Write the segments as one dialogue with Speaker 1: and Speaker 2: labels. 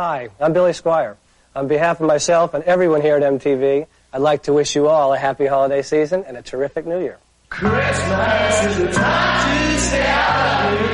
Speaker 1: Hi, I'm Billy Squire. On behalf of myself and everyone here at MTV, I'd like to wish you all a happy holiday season and a terrific new year.
Speaker 2: Christmas is the time to stay out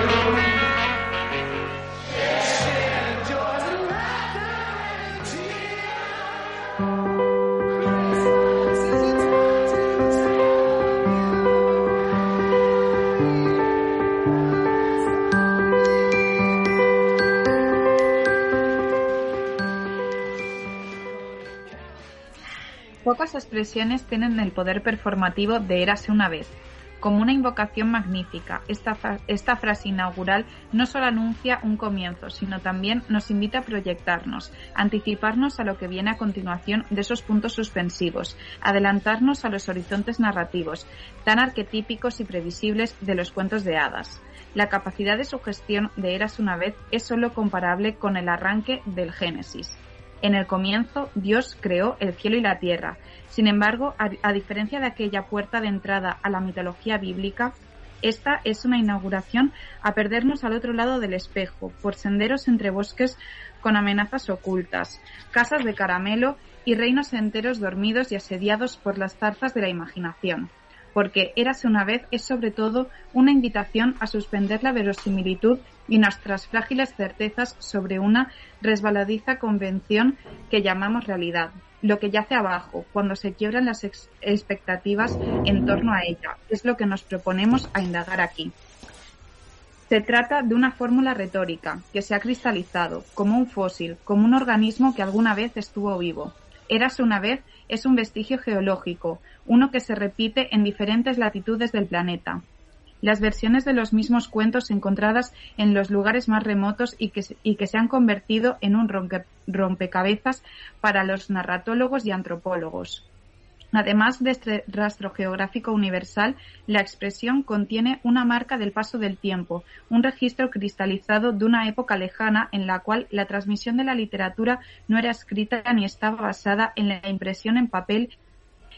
Speaker 3: Pocas expresiones tienen el poder performativo de Érase una vez. Como una invocación magnífica, esta, esta frase inaugural no solo anuncia un comienzo, sino también nos invita a proyectarnos, anticiparnos a lo que viene a continuación de esos puntos suspensivos, adelantarnos a los horizontes narrativos, tan arquetípicos y previsibles de los cuentos de hadas. La capacidad de sugestión de Eras una vez es solo comparable con el arranque del Génesis. En el comienzo, Dios creó el cielo y la tierra. Sin embargo, a, diferencia de aquella puerta de entrada a la mitología bíblica, esta es una inauguración a perdernos al otro lado del espejo, por senderos entre bosques con amenazas ocultas, casas de caramelo y reinos enteros dormidos y asediados por las zarzas de la imaginación porque Érase una vez es sobre todo una invitación a suspender la verosimilitud y nuestras frágiles certezas sobre una resbaladiza convención que llamamos realidad, lo que yace abajo, cuando se quiebran las expectativas en torno a ella, es lo que nos proponemos a indagar aquí. Se trata de una fórmula retórica que se ha cristalizado como un fósil, como un organismo que alguna vez estuvo vivo. Érase una vez es un vestigio geológico, uno que se repite en diferentes latitudes del planeta. Las versiones de los mismos cuentos encontradas en los lugares más remotos y que, se han convertido en un rompecabezas para los narratólogos y antropólogos. Además de este rastro geográfico universal, la expresión contiene una marca del paso del tiempo, un registro cristalizado de una época lejana en la cual la transmisión de la literatura no era escrita ni estaba basada en la impresión en papel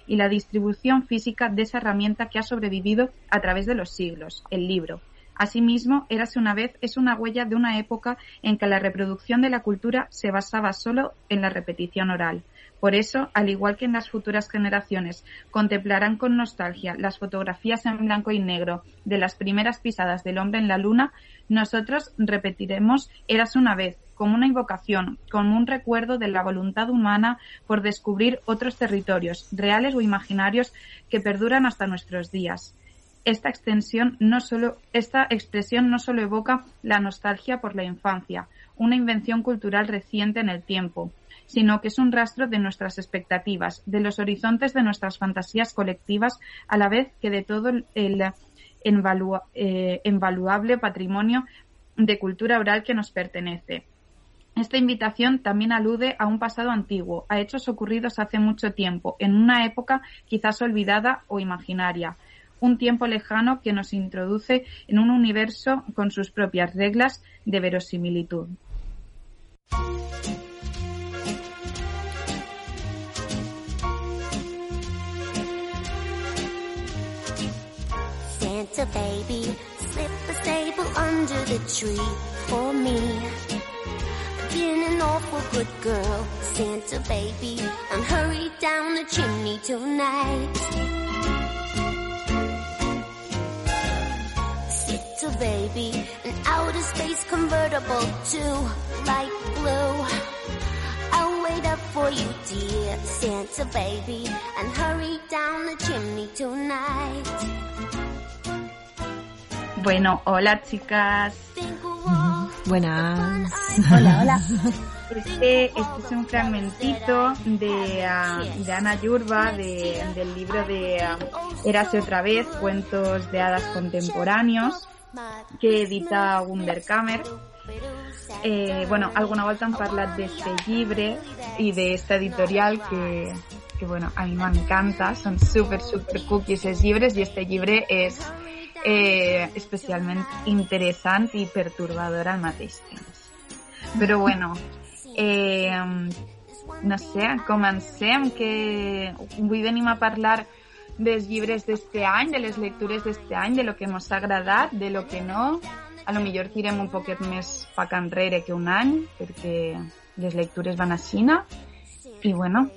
Speaker 3: y la distribución física de esa herramienta que ha sobrevivido a través de los siglos, el libro. Asimismo, Érase una vez es una huella de una época en que la reproducción de la cultura se basaba solo en la repetición oral. Por eso, al igual que en las futuras generaciones contemplarán con nostalgia las fotografías en blanco y negro de las primeras pisadas del hombre en la luna, nosotros repetiremos Eras una vez, como una invocación, como un recuerdo de la voluntad humana por descubrir otros territorios, reales o imaginarios, que perduran hasta nuestros días. Esta esta expresión no solo evoca la nostalgia por la infancia, una invención cultural reciente en el tiempo, sino que es un rastro de nuestras expectativas, de los horizontes de nuestras fantasías colectivas, a la vez que de todo el eh, invaluable patrimonio de cultura oral que nos pertenece. Esta invitación también alude a un pasado antiguo, a hechos ocurridos hace mucho tiempo, en una época quizás olvidada o imaginaria, un tiempo lejano que nos introduce en un universo con sus propias reglas de verosimilitud. Santa baby, slip a stable under the tree for me. Been an awful good girl, Santa baby, and hurry down the chimney tonight. Santa baby, an outer space convertible to light blue. I'll wait up for you, dear Santa baby, and hurry down the chimney tonight. Bueno, hola chicas.
Speaker 4: Buenas.
Speaker 3: Hola, hola. Este, este es un fragmentito de, ah, de Ana Yurba, de, del libro de uh, Érase otra vez, cuentos de hadas contemporáneos, que edita Wunderkammer. Eh, bueno, alguna volta han de este libro y de esta editorial que, que bueno, a mí me encanta, son súper, súper cookies esos libros y este libro es eh, especialment interessant i pertorbador al mateix temps. Però bueno, eh, no sé, comencem, que avui venim a parlar dels llibres d'este any, de les lectures d'este any, de lo que ens ha agradat, de lo que no. A lo millor tirem un poquet més pa enrere que un any, perquè les lectures van a Xina. I bueno,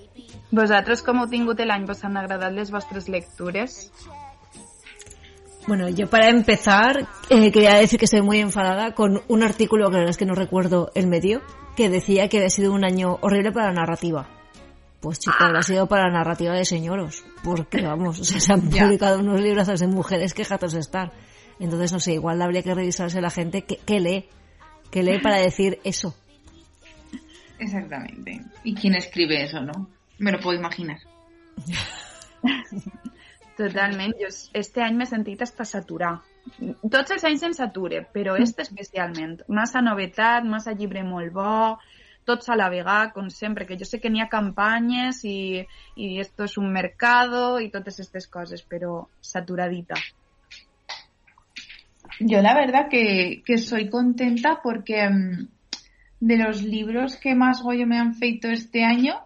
Speaker 3: vosaltres com heu tingut l'any? Vos han agradat les vostres lectures?
Speaker 4: Bueno, yo para empezar eh, quería decir que estoy muy enfadada con un artículo que la verdad es que no recuerdo el medio, que decía que había sido un año horrible para la narrativa. Pues chico, ha sido para la narrativa de señoros, porque vamos, o sea, se han publicado unos libros de mujeres que jatos estar. Entonces, no sé, igual habría que revisarse la gente que, lee, que lee para decir eso.
Speaker 5: Exactamente. ¿Y quién escribe eso, no? Me lo puedo imaginar.
Speaker 3: Totalment. Jo este any m'he sentit hasta saturar. Tots els anys em sature, però este especialment. Massa novetat, massa llibre molt bo, tots a la vegada, com sempre, que jo sé que n'hi ha campanyes i, i esto és un mercado i totes aquestes coses, però saturadita.
Speaker 5: Yo la verdad que, que soy contenta porque um, de los libros que más goyo me han feito este año,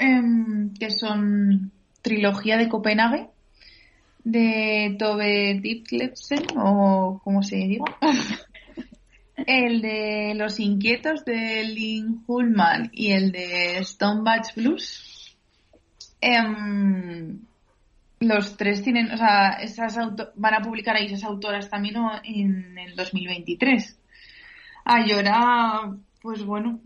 Speaker 5: um, que son Trilogía de Copenhague, de Tove Ditlevsen, o como se diga. el de Los Inquietos de Lynn Hullman y el de Stone Batch Blues. Em, los tres tienen, o sea, esas van a publicar ahí esas autoras también en el 2023. A Llora, pues bueno,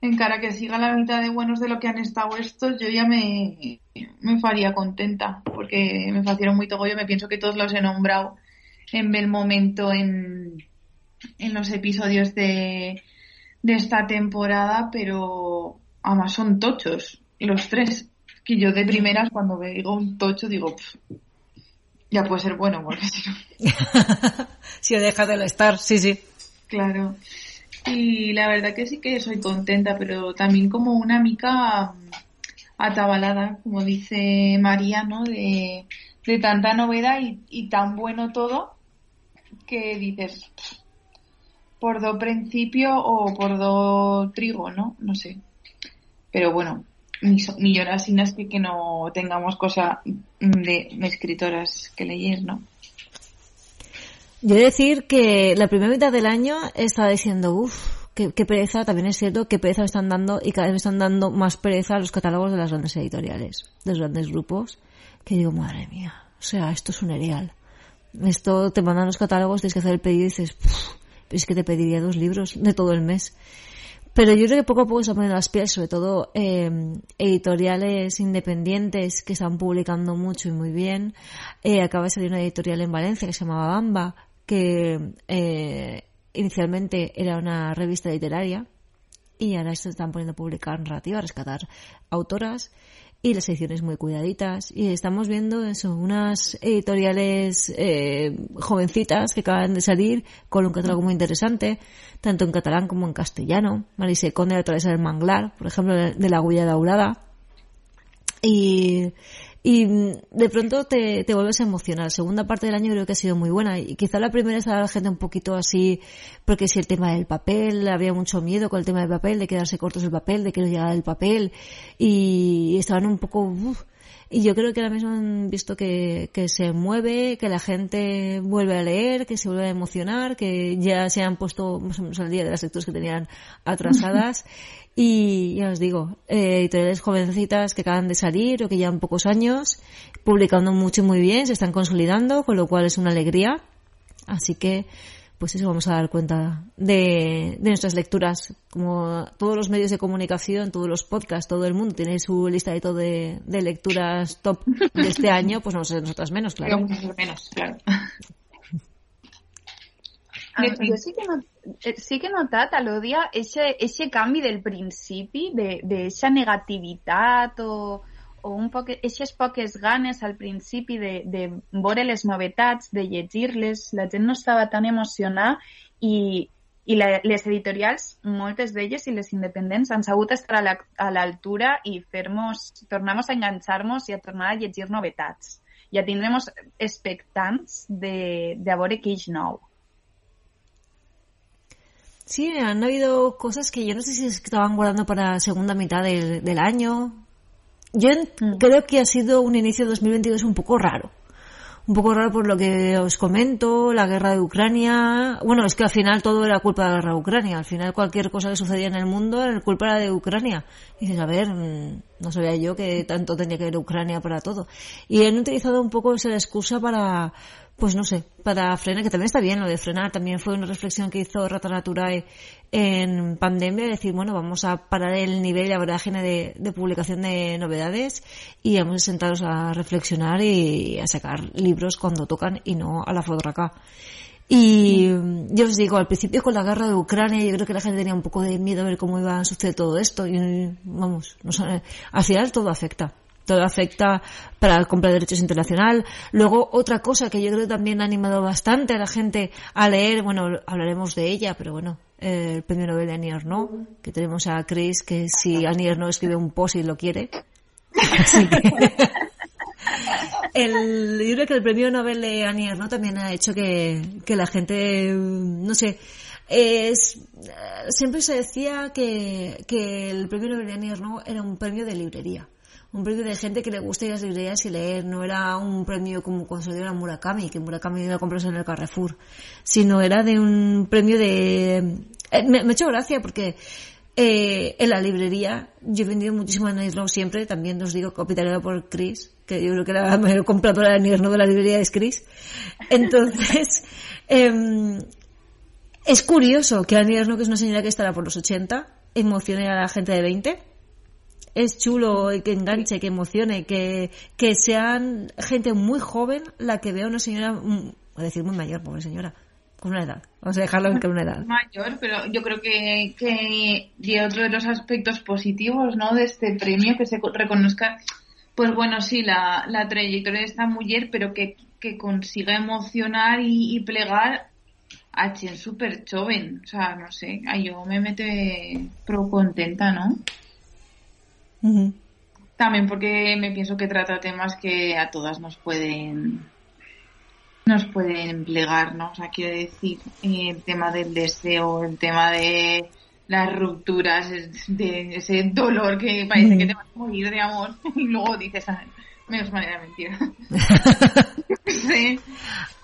Speaker 5: en cara que siga la mitad de buenos de lo que han estado estos, yo ya me, me faría contenta, porque me facieron muy todo. Yo me pienso que todos los he nombrado en el momento en, en los episodios de, de esta temporada, pero además son tochos, los tres. Que yo de primeras, cuando me digo un tocho, digo, ya puede ser bueno, porque si no.
Speaker 4: si deja de estar, sí, sí.
Speaker 5: Claro. Y la verdad que sí que soy contenta, pero también como una mica mm, atabalada, como dice María, ¿no? De, de tanta novedad y, tan bueno todo que dices, por do principio o por do trigo, ¿no? No sé. Pero bueno, ni, ni llorasinas que, que no tengamos cosa de escritoras que leer, ¿no?
Speaker 4: Yo he de decir que la primera mitad del año he estado diciendo, uff, qué, pereza, también es cierto, qué pereza me están dando y cada vez me están dando más pereza los catálogos de las grandes editoriales, de los grandes grupos, que digo, madre mía, o sea, esto es un erial. Esto te mandan los catálogos, tienes que hacer el pedido y dices, es que te pediría dos libros de todo el mes. Pero yo creo que poco a poco se poniendo las pies, sobre todo eh, editoriales independientes que están publicando mucho y muy bien. Eh, acaba de salir una editorial en Valencia que se llamaba Bamba, que eh, inicialmente era una revista literaria y ahora se están poniendo a publicar narrativa, a rescatar autoras y las ediciones muy cuidaditas y estamos viendo eso, unas editoriales eh, jovencitas que acaban de salir con un catálogo muy interesante, tanto en catalán como en castellano. Marise Conde, la del Manglar, por ejemplo, de la Huella Daurada. Y y mm, de pronto te, te vuelves a emocionar. Segunda parte del año creo que ha sido muy buena y quizá la primera estaba la gente un poquito así, porque si el tema del papel, había mucho miedo con el tema del papel, de quedarse cortos el papel, de que no llegara el papel y estaban un poco... y yo creo que ahora mismo han visto que, que se mueve, que la gente vuelve a leer, que se vuelve a emocionar, que ya se han puesto más o menos al día de las lecturas que tenían atrasadas Y ya os digo, eh, editoriales jovencitas que acaban de salir o que llevan pocos años, publicando mucho y muy bien, se están consolidando, con lo cual es una alegría. Así que, pues eso vamos a dar cuenta de, de nuestras lecturas. Como todos los medios de comunicación, todos los podcasts, todo el mundo tiene su lista de, todo de, de lecturas top de este año, pues vamos a ser nosotras menos, claro.
Speaker 5: menos, claro.
Speaker 3: Ah, jo sí que, no, eh, sí que he notat a l'Òdia ese canvi del principi, d'aquesta negativitat o, o un poc, eixes poques ganes al principi de, de veure les novetats, de llegir-les, la gent no estava tan emocionada i, i la, les editorials, moltes d'elles i les independents han sabut estar a l'altura la, i fer-nos, tornar-nos a enganxar-nos i a tornar a llegir novetats. Ja tindrem expectants de, de veure què és nou.
Speaker 4: Sí, han habido cosas que yo no sé si estaban guardando para segunda mitad del, año. Yo mm. creo que ha sido un inicio de 2022 un poco raro. un poco raro por lo que os comento, la guerra de Ucrania. Bueno, es que al final todo era culpa de la guerra de Ucrania. Al final cualquier cosa que sucedía en el mundo era culpa de Ucrania. Y dices, a ver, mm, no sabía yo que tanto tenía que ver Ucrania para todo. Y han utilizado un poco esa excusa para, pues no sé, para frenar, que también está bien lo de frenar, también fue una reflexión que hizo Rata Naturae en pandemia, decir, bueno, vamos a parar el nivel de vorágine de, de, publicación de novedades y vamos a sentarnos a reflexionar y a sacar libros cuando tocan y no a la fodraca. Y yo os digo, al principio con la guerra de Ucrania, yo creo que la gente tenía un poco de miedo a ver cómo iba a suceder todo esto y vamos, no sé, al final todo afecta todo afecta para la compra de derechos internacional. Luego, otra cosa que yo creo que también ha animado bastante a la gente a leer, bueno, hablaremos de ella, pero bueno, el premio Nobel de Annie Ernaux, que tenemos a Chris, que si Annie Ernaux escribe un post y lo quiere. Así que... el, yo creo que el premio Nobel de Annie Ernaux también ha hecho que, que la gente, no sé, es, siempre se decía que, que el premio Nobel de Annie Ernaux era un premio de librería un premio de gente que le gusta ir a las librerías y leer, no era un premio como dio a Murakami, que Murakami iba a comprarse en el Carrefour, sino era de un premio de... Eh, me, me ha hecho gracia porque eh, en la librería yo he vendido muchísimo en Nirno siempre, también os digo capitaneado por Chris, que yo creo que la mayor compradora de Nirno de la librería es Chris. Entonces, eh, es curioso que a que es una señora que estará por los 80, emocione a la gente de 20 es chulo que enganche, que emocione, que, que sean gente muy joven la que vea una señora, mm, a decir muy mayor, pobre señora, con una edad. Vamos a dejarlo en que una edad.
Speaker 5: Mayor, pero yo creo que, que otro de los aspectos positivos, ¿no? De este premio, que se reconozca, pues bueno, sí, la, la trayectoria de esta mujer, pero que, que consiga emocionar y, y plegar a quien súper joven. O sea, no sé, yo me mete pro contenta, ¿no? También porque me pienso que trata temas que a todas nos pueden nos pueden plegar, ¿no? O sea, quiero decir, eh, el tema del deseo, el tema de las rupturas, de ese dolor que parece que te vas a morir de amor y luego dices, ah, menos manera mentira.
Speaker 4: sí.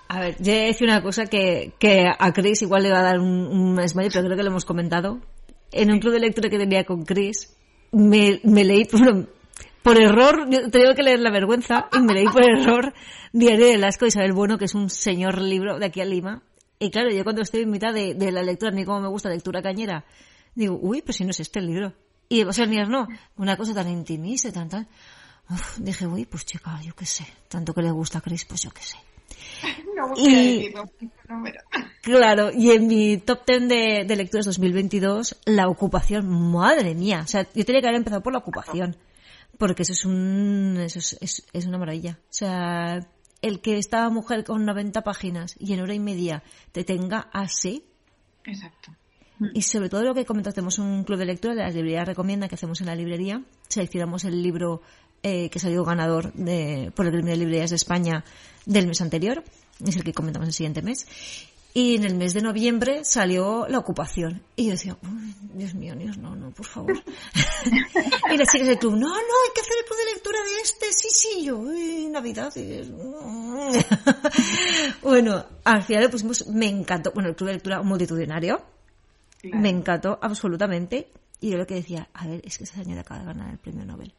Speaker 4: A ver, yo he decir una cosa que, que a Chris igual le va a dar un, un pero creo que lo hemos comentado. En un club de lectura que tenía con Chris, me, me leí por, por error, tengo que leer la vergüenza, y me leí por error Diario de Lasco Isabel Bueno, que es un señor libro de aquí a Lima. Y claro, yo cuando estoy en mitad de, de la lectura, a mí como me gusta lectura cañera, digo, uy, pero si no es este el libro. Y o sea, no, una cosa tan intimista tan tal. Uf, dije, uy, pues chica, yo qué sé, tanto que le gusta a Chris, pues yo qué sé.
Speaker 5: No y,
Speaker 4: claro, y en mi top 10 de, de, lecturas 2022, la ocupación, madre mía. O sea, yo tenía que haber empezado por la ocupación. Porque eso es un, eso es, es, es una maravilla. O sea, el que esta mujer con 90 páginas y en hora y media te tenga así.
Speaker 5: Exacto.
Speaker 4: Y sobre todo lo que comentaste, tenemos un club de lectura de las librerías recomienda que hacemos en la librería. Seleccionamos el libro eh, que salió ganador de, por el Premio de Librerías de España del mes anterior, es el que comentamos el siguiente mes. Y en el mes de noviembre salió la ocupación. Y yo decía, Dios mío, Dios, no, no, por favor. y las chicas del club, no, no, hay que hacer el club de lectura de este, sí, sí, yo, Navidad. bueno, al final le pusimos, me encantó, bueno, el club de lectura multitudinario. Me encantó absolutamente. Y yo lo que decía, a ver, es que esa señora acaba de ganar el premio Nobel.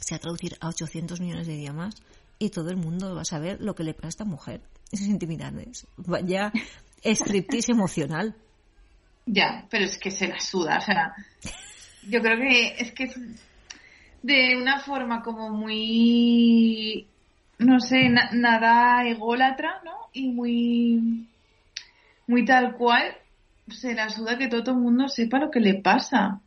Speaker 4: Se va a traducir a 800 millones de idiomas y todo el mundo va a saber lo que le pasa a esta mujer. Esas intimidades. Vaya striptease emocional.
Speaker 5: Ya, pero es que se la suda, o sea, yo creo que es que es de una forma como muy, no sé, nada ególatra, ¿no? Y muy, muy tal cual, se la suda que todo el mundo sepa lo que le pasa.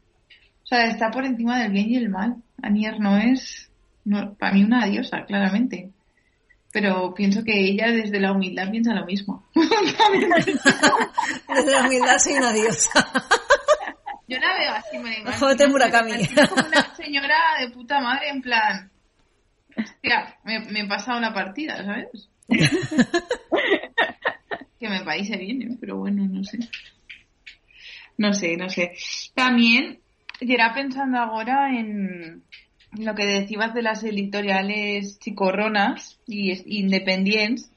Speaker 5: O sea, está por encima del bien y el mal. Anier no es, no, para mí una diosa, claramente. Pero pienso que ella desde la humildad piensa lo mismo.
Speaker 4: desde la humildad soy una diosa.
Speaker 5: Yo la veo así, me
Speaker 4: imagino. Murakami.
Speaker 5: como una señora de puta madre, en plan... Hostia, me, me he pasado la partida, ¿sabes? que me parece bien, ¿eh? pero bueno, no sé. No sé, no sé. También, era pensando ahora en lo que decías de las editoriales chicorronas y independientes,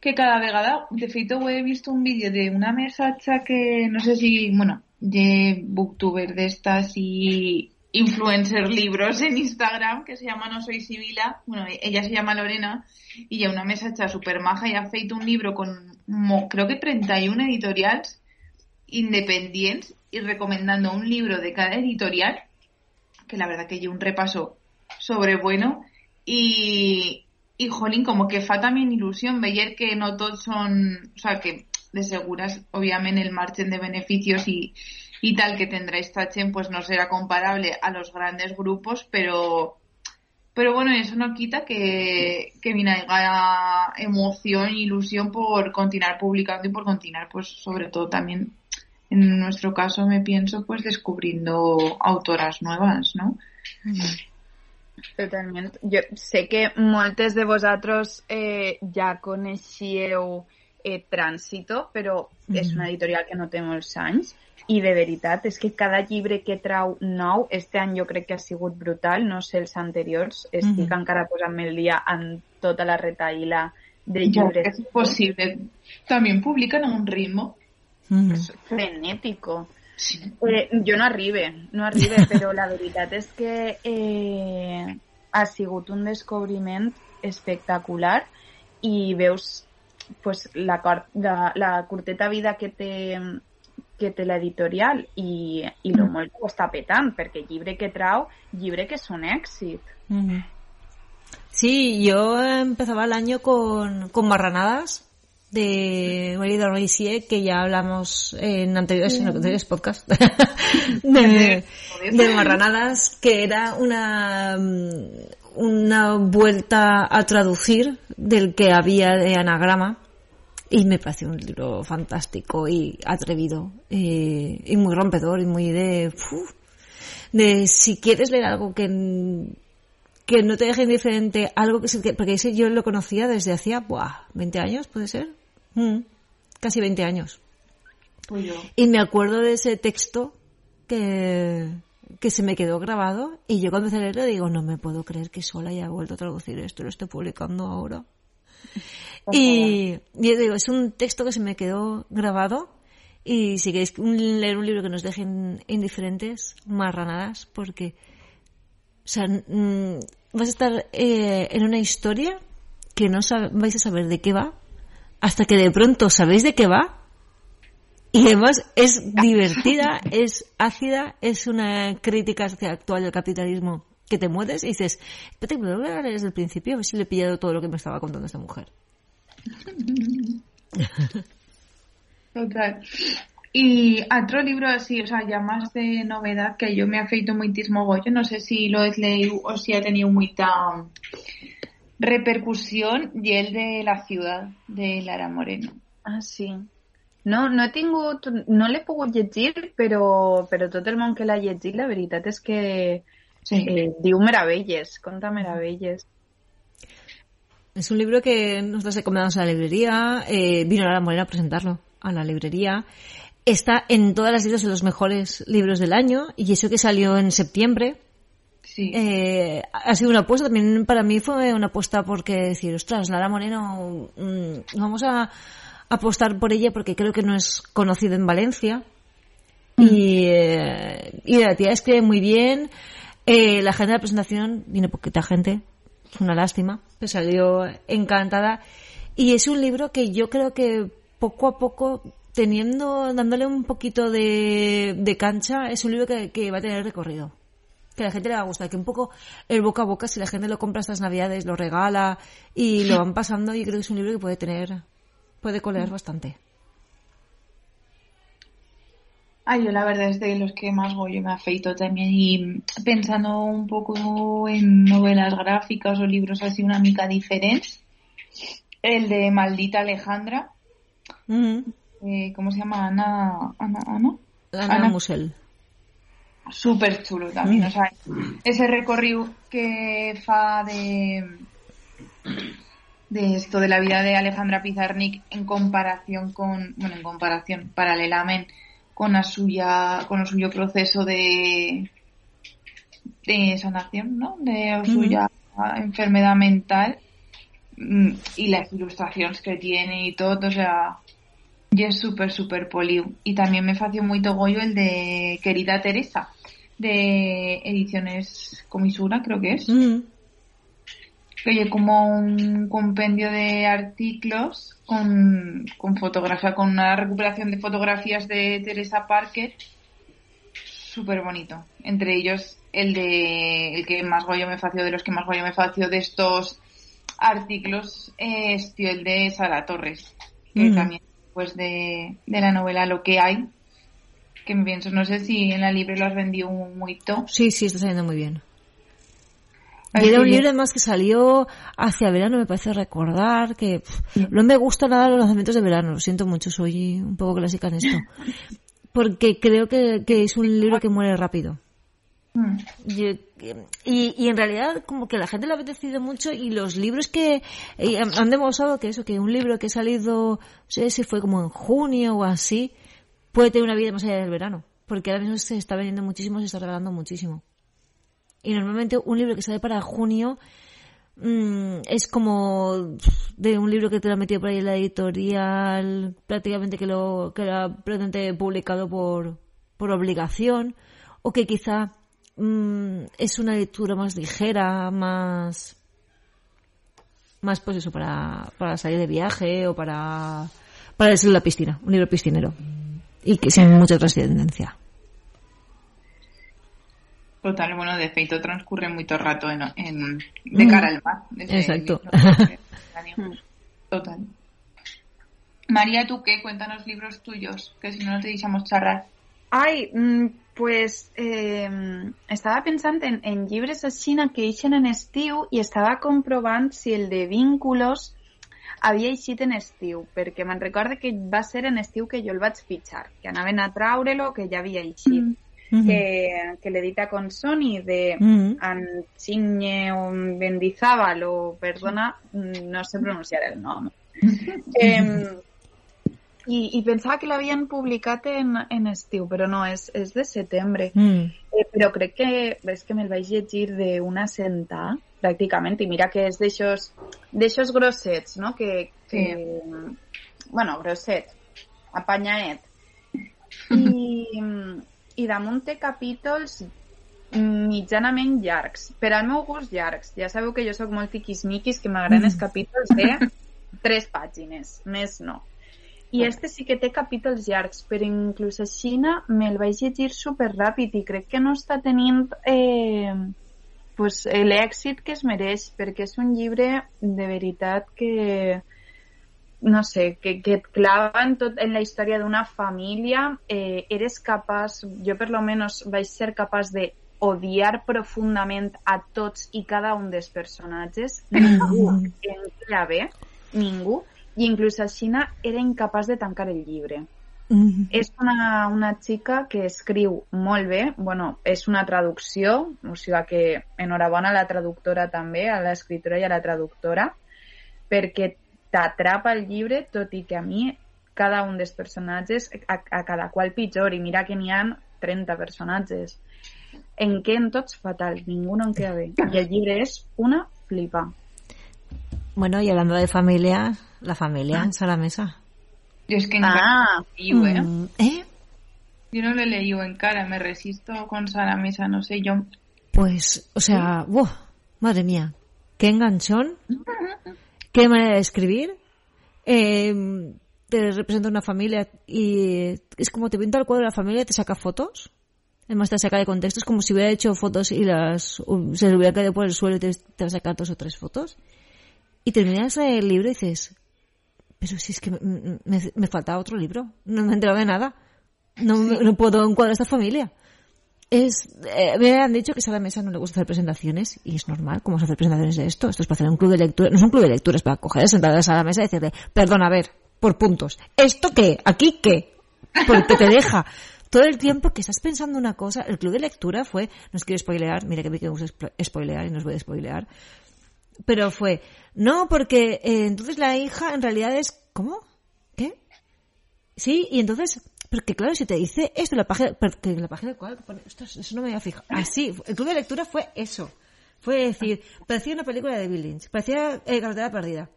Speaker 5: que cada vegada, de feito he visto un vídeo de una mesacha que no sé si, bueno, de booktuber de estas y influencer libros en Instagram que se llama No Soy Sibila, bueno, ella se llama Lorena y ya una mesacha super maja y ha feito un libro con creo que 31 editoriales independientes y recomendando un libro de cada editorial que la verdad que llevo un repaso sobre bueno. Y, y jolín, como que fa también ilusión ver que no todos son, o sea, que de seguras, obviamente, el margen de beneficios y, y tal que tendrá Stachen, pues no será comparable a los grandes grupos, pero, pero bueno, eso no quita que, que haya emoción e ilusión por continuar publicando y por continuar, pues sobre todo también en nuestro caso me pienso pues descubriendo autoras nuevas, ¿no?
Speaker 3: Totalment. Jo sé que moltes de vosaltres eh, ja coneixíeu eh, Trànsito, però mm. és una editorial que no té molts anys i de veritat és que cada llibre que trau nou, este any jo crec que ha sigut brutal, no sé els anteriors, estic mm. encara posant-me el dia en tota la retaïla de llibres.
Speaker 5: Ja, és possible. També publiquen a un ritme
Speaker 3: Mm. És frenético. Sí. Eh, jo no arribe, no arribe, però la veritat és que eh, ha sigut un descobriment espectacular i veus pues, la, la, la curteta vida que té que té l'editorial i, i lo mm. molt que ho està petant, perquè llibre que trau, llibre que és un èxit. Mm -hmm.
Speaker 4: Sí, yo empezaba el año con, con Marranadas, de Marie de que ya hablamos en anteriores, en anteriores podcasts, de, de Marranadas, que era una, una vuelta a traducir del que había de anagrama. Y me pareció un libro fantástico y atrevido, eh, y muy rompedor, y muy de, de si quieres leer algo que, que no te deje indiferente, algo que, porque ese yo lo conocía desde hacía, buah, 20 años, puede ser, Mm, casi 20 años. Y me acuerdo de ese texto que, que se me quedó grabado y yo cuando empecé a leerlo digo, no me puedo creer que sola haya vuelto a traducir esto, lo estoy publicando ahora. Y, y digo, es un texto que se me quedó grabado y si queréis leer un libro que nos dejen indiferentes, marranadas, porque o sea, mm, vas a estar eh, en una historia que no vais a saber de qué va, hasta que de pronto sabéis de qué va y además es divertida, es ácida, es una crítica actual del capitalismo que te mueves y dices, espérate, me voy a desde el principio a ver si le he pillado todo lo que me estaba contando esta mujer.
Speaker 5: Total. Y otro libro así, o sea, ya más de novedad que yo me ha feito muitísimo yo no sé si lo he leído o si ha tenido mucha repercusión y el de la ciudad de Lara Moreno.
Speaker 3: Ah, sí. No, no tingut, no l'he pogut llegir, però, però tot el món que l'ha llegit, la veritat és que sí. eh, diu meravelles, conta meravelles.
Speaker 4: Es un libro que nosotros recomendamos a la librería, eh, vino Lara Moreno a presentarlo a la librería. Está en todas las listas de los mejores libros del año y eso que salió en septiembre, eh, ha sido una apuesta, también para mí fue una apuesta porque decir, ostras, Lara Moreno, mm, vamos a apostar por ella porque creo que no es conocida en Valencia. Mm. Y, eh, y la tía escribe muy bien. Eh, la gente de la presentación viene poquita gente, es una lástima, me salió encantada. Y es un libro que yo creo que poco a poco, teniendo, dándole un poquito de, de cancha, es un libro que, que va a tener recorrido que a la gente le va a gustar, que un poco el boca a boca, si la gente lo compra estas navidades, lo regala y lo van pasando, y creo que es un libro que puede tener, puede colear bastante.
Speaker 5: Ay, yo la verdad es de los que más voy me afeito también y pensando un poco en novelas gráficas o libros así una mica diferentes, el de Maldita Alejandra, eh, ¿cómo se llama? Ana, Ana, Ana,
Speaker 4: Ana Musel
Speaker 5: súper chulo también, o sea, ese recorrido que fa de de esto de la vida de Alejandra Pizarnik en comparación con, bueno, en comparación, paralelamente con la suya, con el suyo proceso de de sanación, ¿no? De suya enfermedad mental mm, y las ilustraciones que tiene y todo, o sea, y es súper, súper poliu. Y también me fació muy togollo el de Querida Teresa, de Ediciones Comisura, creo que es.
Speaker 4: Mm.
Speaker 5: Que oye, como un compendio de artículos con, con fotografía, con una recuperación de fotografías de Teresa Parker. Súper bonito. Entre ellos el de el que más goyo me fació de los que más goyo me fació de estos artículos es tío, el de Sara Torres que
Speaker 4: Mm.
Speaker 5: también pues de, de la novela Lo que hay que me pienso no sé si en la libre lo has vendido mucho
Speaker 4: Sí, sí, está saliendo muy bien. Y era un libro además que salió hacia verano, me parece recordar, que pff, no me gusta nada los lanzamientos de verano, lo siento mucho, soy un poco clásica en esto. Porque creo que, que es un libro que muere rápido.
Speaker 5: Mm.
Speaker 4: Yo- y, y en realidad como que la gente lo ha apetecido mucho y los libros que han han demostrado que eso, que un libro que ha salido, no sé si fue como en junio o así, puede tener una vida más allá del verano. Porque ahora mismo se está vendiendo muchísimo, se está regalando muchísimo. Y normalmente un libro que sale para junio mm, es como de un libro que te lo ha metido por ahí en la editorial, prácticamente que lo que era prácticamente publicado por, por obligación, o que quizá mm, es una lectura más ligera, más más pues eso para, para salir de viaje o para para irse a la piscina, un libro piscinero y que sin mucha trascendencia.
Speaker 5: Total, bueno, de feito transcurre moito rato en, en, de cara al mar.
Speaker 4: Exacto.
Speaker 5: Total. María, ¿tú qué? Cuéntanos libros tuyos, que si no, no te deixamos charrar.
Speaker 3: Ai, mm, pues eh, estava pensant en, en llibres així que eixen en estiu i estava comprovant si el de Vínculos havia eixit en estiu, perquè me'n recorde que va ser en estiu que jo el vaig fitxar, que anaven a traure-lo, que ja havia eixit.
Speaker 4: Ujú.
Speaker 3: que, que l'edita con Sony de
Speaker 4: Ujú.
Speaker 3: Anchigne o Mendizábal o, perdona, mm, no sé pronunciar el nom. Em, i, I pensava que l'havien publicat en, en estiu, però no, és, és de setembre.
Speaker 4: Mm.
Speaker 3: Eh, però crec que és que me'l vaig llegir d'una sentada, pràcticament, i mira que és d'aixòs d'aixòs grossets, no? Que, que bueno, grosset, apanyaet. I, i damunt té capítols mitjanament llargs, per al meu gust llargs. Ja sabeu que jo sóc molt tiquismiquis, que m'agraden els capítols de tres pàgines, més no. I este sí que té capítols llargs, però inclús així me'l vaig llegir super ràpid i crec que no està tenint eh, pues, l'èxit que es mereix, perquè és un llibre de veritat que no sé, que, que et clava en, tot, en la història d'una família, eh, eres capaç, jo per lo menos vaig ser capaç de odiar profundament a tots i cada un dels personatges, ningú en clave, ningú, i inclús així era incapaç de tancar el llibre.
Speaker 4: Mm.
Speaker 3: És una, una xica que escriu molt bé, bueno, és una traducció, o sigui que enhorabona a la traductora també, a l'escriptora i a la traductora, perquè t'atrapa el llibre, tot i que a mi cada un dels personatges, a, a cada qual pitjor, i mira que n'hi ha 30 personatges, en què en tots fatal, ningú no en queda bé. I el llibre és una flipa.
Speaker 4: Bueno, y hablando de familia, la familia en la mesa.
Speaker 5: És que encara
Speaker 3: Ah,
Speaker 5: no l'he leído, eh?
Speaker 4: Mm, ¿Eh?
Speaker 5: Jo no l'he leído encara, me resisto con Sara Mesa, no sé, yo...
Speaker 4: Pues, o sea, ¡buah! madre mía, qué enganchón, qué manera de escribir. Eh, te representa una familia y es como te pinta el cuadro de la familia y te saca fotos. Además te saca de contexto, es como si hubiera hecho fotos y las se le hubiera caído por el suelo y te, te va a sacar dos o tres fotos. Y terminas el libro y dices, pero si es que me, me, me falta otro libro, no me he enterado de nada. No, no puedo encuadrar esta familia. Es, eh, me han dicho que a la mesa no le gusta hacer presentaciones y es normal, ¿cómo se hacer presentaciones de esto? Esto es para hacer un club de lectura, no es un club de lectura, es para coger, sentarse a la mesa y decirle, perdón, a ver, por puntos, ¿esto qué? ¿Aquí qué? Porque te deja todo el tiempo que estás pensando una cosa. El club de lectura fue, no os quiero spoilear, mira que me gusta spoilear y no os voy a spoilear, pero fue, no, porque eh, entonces la hija en realidad es, ¿cómo? ¿Qué? Sí, y entonces Porque claro, si te dice esto la página, porque la página cual, eso no me había fijado. Así, el club de lectura fue eso. Fue decir, parecía una película de Bill Lynch, parecía eh, Carretera Perdida.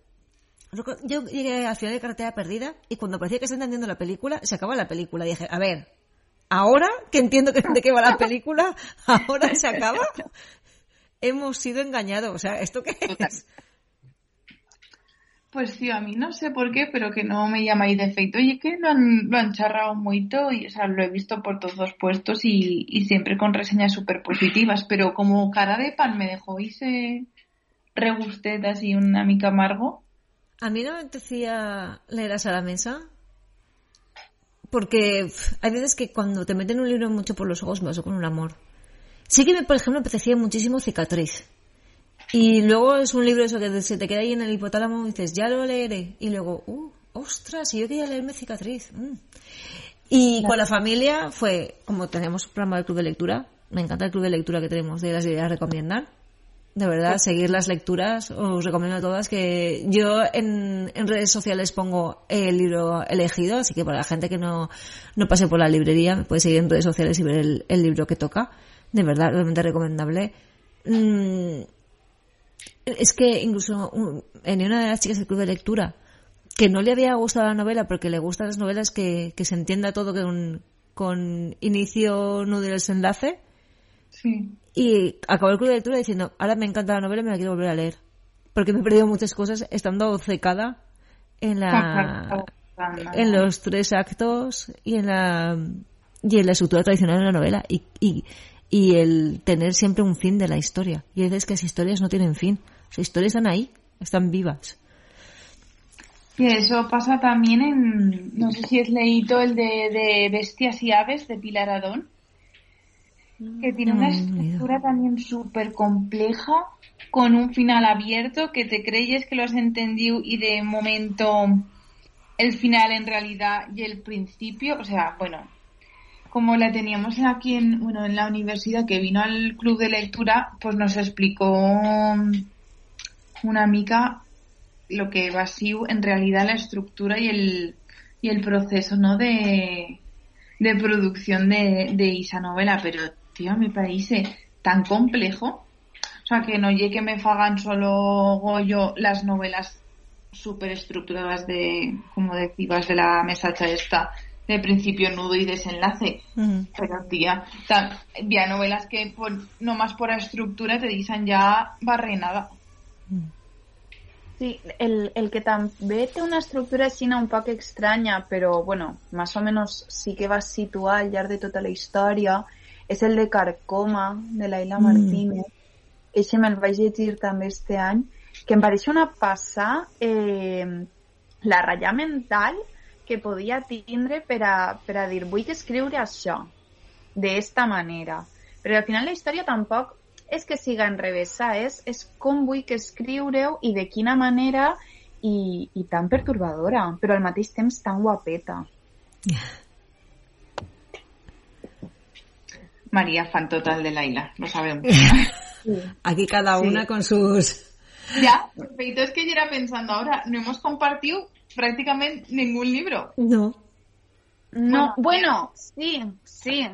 Speaker 4: Yo llegué al final de Carretera Perdida y cuando parecía que estaba entendiendo la película, se acaba la película. Y dije, a ver, ahora que entiendo de qué va la película, ahora se acaba. Hemos sido engañados. O sea, ¿esto qué es?
Speaker 5: Pues sí, a mí no sé por qué, pero que no me llamáis de efecto. Oye, que lo han, lo han charrado mucho y, o sea, lo he visto por todos los puestos y, siempre con reseñas súper positivas, pero como cara de pan me dejó ese regustet así un amigo amargo.
Speaker 4: A mí no me decía leer a la mesa porque hay veces que cuando te meten un libro mucho por los ojos me paso con un amor. Sí que, me, por ejemplo, me apetecía muchísimo Cicatriz. Y luego es un libro eso que se te queda ahí en el hipotálamo y dices, ya lo leeré. Y luego, uh, ostras, y yo quería leerme Cicatriz. Mm. Y con la familia fue, como tenemos un programa de club de lectura, me encanta el club de lectura que tenemos de las ideas recomiendan. De verdad, seguir las lecturas, os recomiendo a todas que yo en, en, redes sociales pongo el libro elegido, así que para la gente que no, no pase por la librería, me puede seguir en redes sociales y ver el, el libro que toca. De verdad, realmente recomendable. Mm, es que incluso en una de las chicas del club de lectura, que no le había gustado la novela porque le gustan las novelas que, se entienda todo con, con inicio, nudo y desenlace.
Speaker 5: Sí.
Speaker 4: Y acabó el club de lectura diciendo, ahora me encanta la novela y me la quiero volver a leer. Porque me he perdido muchas cosas estando obcecada en la en los tres actos y en la y en la estructura tradicional de la novela y, y, y el tener siempre un fin de la historia. Y veces que las historias no tienen fin. Las historias están ahí, están vivas.
Speaker 5: Y eso pasa también en, no sé si es leído el de, Bestias y Aves de Pilar Adón, que tiene una estructura también súper compleja, con un final abierto, que te creyes que lo has entendido y de momento el final en realidad y el principio, o sea, bueno, como la teníamos aquí en, bueno, en la universidad que vino al club de lectura, pues nos explicó una amiga lo que va en realidad la estructura y el, y el proceso, ¿no? De, de producción de, esa novela, pero tío, mi país es tan complejo, o sea, que no llegue que me fagan solo Goyo las novelas súper estructuradas de, como decías, de la mesacha esta, de principio, nudo y desenlace. Pero, tía, había novelas que por, más por la estructura te dicen ya barrenada.
Speaker 3: Sí, el, el que también tiene una estructura no un poco extraña, pero bueno, más o menos sí que va situar ya de toda la historia, es el de Carcoma, de Laila mm. Martínez. Ese me el vaig llegir també este año que me parece una pasa eh, la raya mental que podia tindre per a, per a dir vull escriure això d'esta manera. Però al final la història tampoc és que siga enrevessada, és, és com vull que escriureu i de quina manera i, i tan pertorbadora, però al mateix temps tan guapeta.
Speaker 5: María fan total de Laila, lo sabemos.
Speaker 4: Aquí cada una sí. con sus...
Speaker 5: Ya, perfecto. Es que yo era pensando ahora, no hemos compartido prácticamente ningún libro.
Speaker 4: No.
Speaker 3: No, bueno, sí, sí.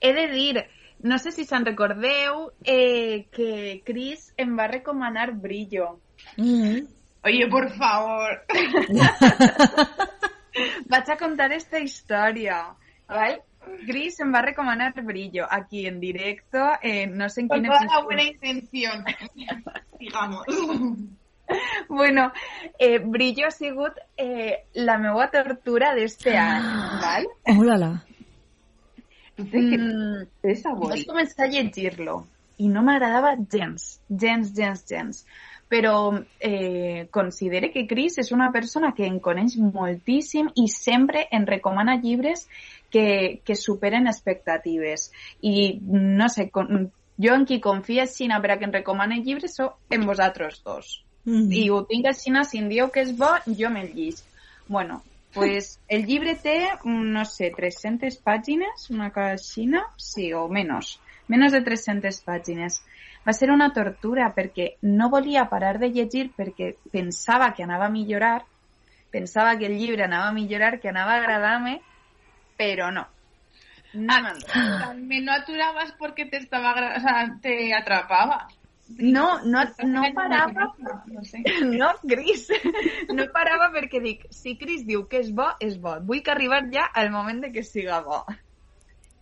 Speaker 3: He de decir, no sé si se'n recordeu eh, que Chris em va recomanar Brillo.
Speaker 5: Mm. Oye, por favor.
Speaker 3: Vaig a contar esta història. ¿vale? Chris em va recomanar Brillo aquí en directo. Eh, no sé en
Speaker 5: Con toda la buena intención, digamos.
Speaker 3: bueno, eh, Brillo ha sigut eh, la meva tortura d'este any, val?
Speaker 4: Hola.
Speaker 3: Mm, vaig començar a llegir-lo i no m'agradava gens, gens, gens, gens. Però eh, considere que Chris és una persona que en coneix moltíssim i sempre en recomana llibres que, que superen expectatives. I, no sé, con, jo en qui confia Xina per a que em recomane llibres sou en vosaltres dos. -hmm. I ho tinc si em dieu que és bo, jo me'l llisc. Bueno, pues el llibre té, no sé, 300 pàgines, una cosa així, sí, o menys, menys de 300 pàgines. Va ser una tortura perquè no volia parar de llegir perquè pensava que anava a millorar, pensava que el llibre anava a millorar, que anava a agradar-me, pero no. No me entró.
Speaker 5: Me no aturabas porque te estaba, o sea, te atrapaba.
Speaker 3: No, no, no parava
Speaker 5: No sé.
Speaker 3: No, Cris, no parava perquè dic, si Cris diu que és bo, és bo. Vull que arribar ja al moment de que siga bo.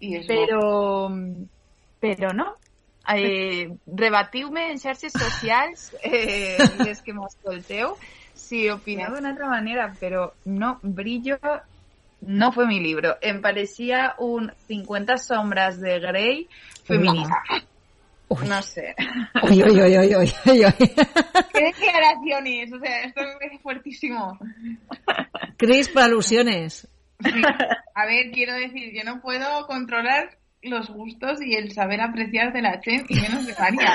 Speaker 5: I és bo.
Speaker 3: Però, però no. Eh, rebatiu-me en xarxes socials, eh, les que m'escolteu, si opineu d'una altra manera, però no, Brillo no fue mi libro. Em pareixia un 50 sombras de Grey feminista. No sé.
Speaker 4: Uy, uy, uy, uy, uy, uy, uy.
Speaker 5: ¿Qué declaraciones? O sea, esto me parece fuertísimo.
Speaker 4: Cris, por alusiones.
Speaker 5: Sí. A ver, quiero decir, yo no puedo controlar los gustos y el saber apreciar de la Chen y menos de María.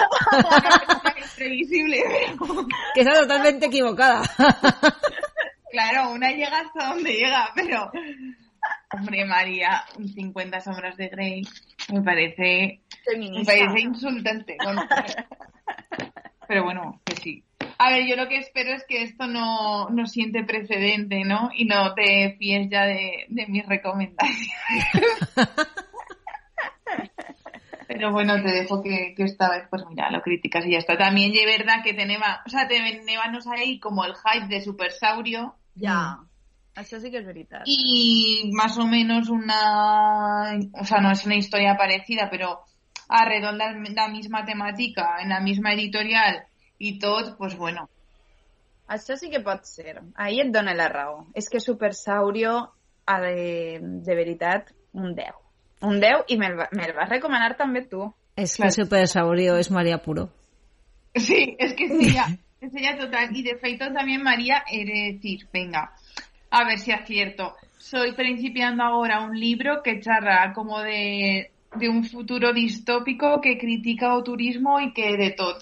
Speaker 5: Es previsible, pero
Speaker 4: Que está totalmente equivocada.
Speaker 5: claro, una llega hasta donde llega, pero hombre, María, un 50 sombras de Grey me parece me
Speaker 3: Feminista.
Speaker 5: parece insultante. Bueno, Pero bueno, que sí. A ver, yo lo que espero es que esto no, no siente precedente, ¿no? Y no te fíes ya de, de mis recomendaciones. Pero bueno, te dejo que, que esta vez, pues mira, lo criticas y ya está. También es verdad que tenemos, o sea, tenemos ahí como el hype de Supersaurio
Speaker 3: Ja. Això sí que és veritat.
Speaker 5: y más o menos una, o sea, no es una historia parecida, pero arredonda la misma temática en la misma editorial y todo, pues bueno.
Speaker 3: Això sí que pot ser. Ahí et dona la raó. És que Supersaurio, ha de, de veritat, un 10. Un 10 i me'l va- me'l vas recomanar també tu.
Speaker 4: Es que. Super Saurio es María Puro.
Speaker 5: Sí, es que es ella, es ella total. Y de feito también María he de decir, venga, a ver si acierto. Soy principiando ahora un libro que charra como de, de un futuro distópico que critica o turismo y que de todo.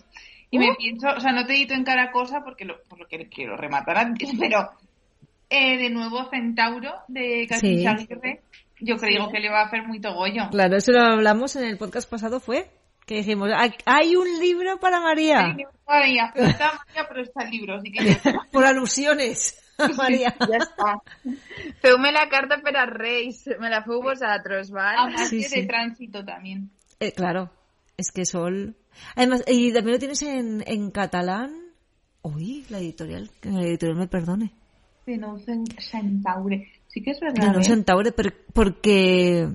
Speaker 5: Y me pienso, o sea, no te edito en cada cosa porque lo, por lo que quiero rematar antes, pero eh, de nuevo Centauro de Katisha
Speaker 4: Sí.
Speaker 5: Yo creo que le va a hacer muy togollo.
Speaker 4: Claro, eso lo hablamos en el podcast pasado, ¿fue? Que dijimos, "Hay- hay un libro para María.
Speaker 5: María, está María, pero está el libro, así que ya
Speaker 4: Por alusiones. María.
Speaker 3: Ja està. Feu-me la carta per a Reis. Me la feu vosaltres, val?
Speaker 5: Además
Speaker 4: Sí,
Speaker 5: de
Speaker 4: sí.
Speaker 5: tránsito también.
Speaker 4: Eh, claro, es que Sol. Además, y también lo tienes en, en catalán. Uy, la editorial, que la editorial me perdone.
Speaker 5: De no cen- Centaure. Sí que es
Speaker 4: De
Speaker 5: verdad.
Speaker 4: no
Speaker 5: ¿eh?
Speaker 4: Centaure, pero- porque,